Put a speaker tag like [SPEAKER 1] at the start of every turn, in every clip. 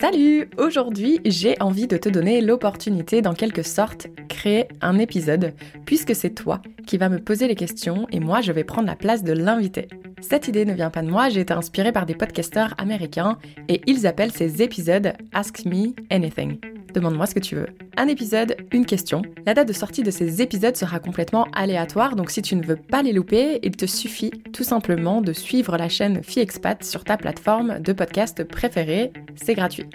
[SPEAKER 1] Salut Aujourd'hui, j'ai envie de te donner l'opportunité d'en quelque sorte créer un épisode, puisque c'est toi qui vas me poser les questions et moi je vais prendre la place de l'invité. Cette idée ne vient pas de moi, j'ai été inspirée par des podcasteurs américains et ils appellent ces épisodes Ask Me Anything. Demande-moi ce que tu veux. Un épisode, une question. La date de sortie de ces épisodes sera complètement aléatoire, donc si tu ne veux pas les louper, il te suffit tout simplement de suivre la chaîne FiExpat sur ta plateforme de podcast préférée. C'est gratuit.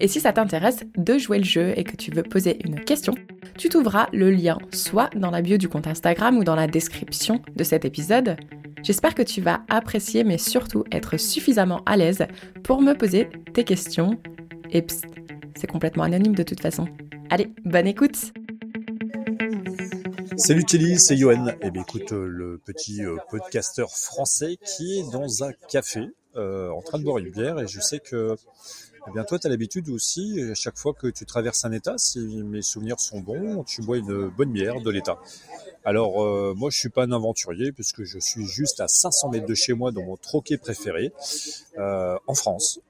[SPEAKER 1] Et si ça t'intéresse de jouer le jeu et que tu veux poser une question, tu trouveras le lien soit dans la bio du compte Instagram ou dans la description de cet épisode. J'espère que tu vas apprécier mais surtout être suffisamment à l'aise pour me poser tes questions. Et psst, c'est complètement anonyme de toute façon. Allez, bonne écoute
[SPEAKER 2] Salut Kelly, c'est Johan. Eh bien écoute, euh, le petit euh, podcasteur français qui est dans un café euh, en train de boire une bière et je sais que eh bien toi tu as l'habitude aussi, à chaque fois que tu traverses un état, si mes souvenirs sont bons, tu bois une bonne bière de l'état. Alors moi je suis pas un aventurier puisque je suis juste à 500 mètres de chez moi dans mon troquet préféré en France.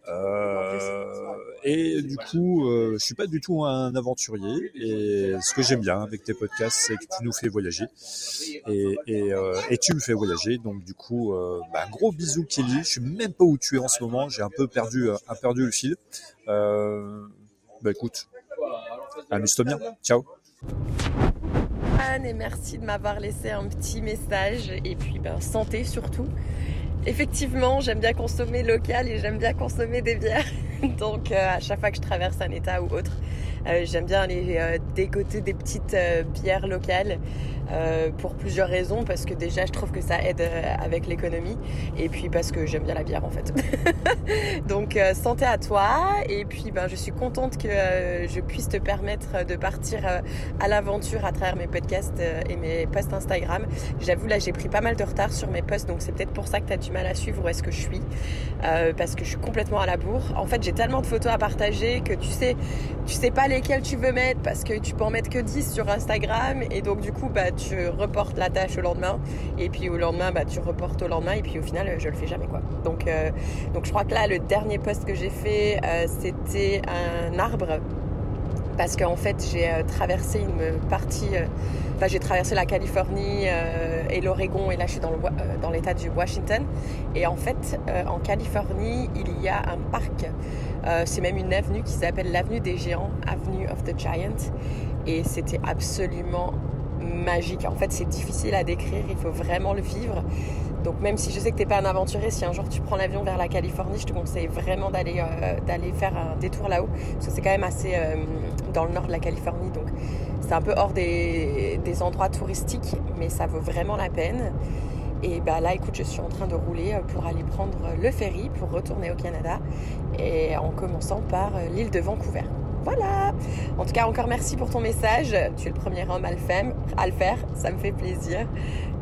[SPEAKER 2] Et du coup je suis pas du tout un aventurier et ce que j'aime bien avec tes podcasts c'est que tu nous fais voyager et, et, et tu me fais voyager donc du coup bah, gros bisous Kelly. Je suis même pas où tu es en ce moment. J'ai un peu perdu un perdu le fil. bah écoute, amuse-toi bien. Ciao
[SPEAKER 1] et merci de m'avoir laissé un petit message et puis ben, santé surtout. Effectivement, j'aime bien consommer local et j'aime bien consommer des bières. Donc euh, à chaque fois que je traverse un état ou autre, euh, j'aime bien aller euh, dégoter des petites bières locales. Euh, pour plusieurs raisons, parce que déjà je trouve que ça aide euh, avec l'économie, et puis parce que j'aime bien la bière en fait. Donc euh, santé à toi, et puis ben, je suis contente que je puisse te permettre de partir à l'aventure à travers mes podcasts et mes posts Instagram. J'avoue là j'ai pris pas mal de retard sur mes posts, donc c'est peut-être pour ça que tu as du mal à suivre où est-ce que je suis, parce que je suis complètement à la bourre. En fait j'ai tellement de photos à partager que tu sais, tu sais pas lesquelles tu veux mettre, parce que tu peux en mettre que 10 sur Instagram, et donc du coup bah tu reportes la tâche au lendemain et puis au lendemain bah, tu reportes au lendemain et puis au final je le fais jamais quoi. Donc, euh, donc je crois que là le dernier post que j'ai fait euh, c'était un arbre parce qu'en fait j'ai euh, traversé une partie, enfin j'ai traversé la Californie et l'Oregon et là je suis dans l'état du Washington et en fait en Californie il y a un parc, c'est même une avenue qui s'appelle l'avenue des géants, Avenue of the Giants et c'était absolument magique. En fait, c'est difficile à décrire, il faut vraiment le vivre. Donc même si je sais que tu n'es pas un aventurier, si un jour tu prends l'avion vers la Californie, je te conseille vraiment d'aller euh, faire un détour là-haut, parce que c'est quand même assez euh, dans le nord de la Californie, donc c'est un peu hors des, des, endroits touristiques, mais ça vaut vraiment la peine. Et bah là, écoute, je suis en train de rouler euh, pour aller prendre le ferry pour retourner au Canada, et en commençant par l'île de Vancouver. Voilà. En tout cas, encore merci pour ton message. Tu es le premier homme. À le faire. Ça me fait plaisir.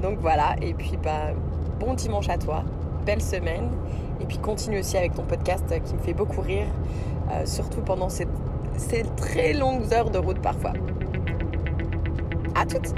[SPEAKER 1] Donc voilà. Et puis, bah, bon dimanche à toi. Belle semaine. Et puis, continue aussi avec ton podcast qui me fait beaucoup rire. Euh, surtout pendant ces, ces très longues heures de route parfois. À toutes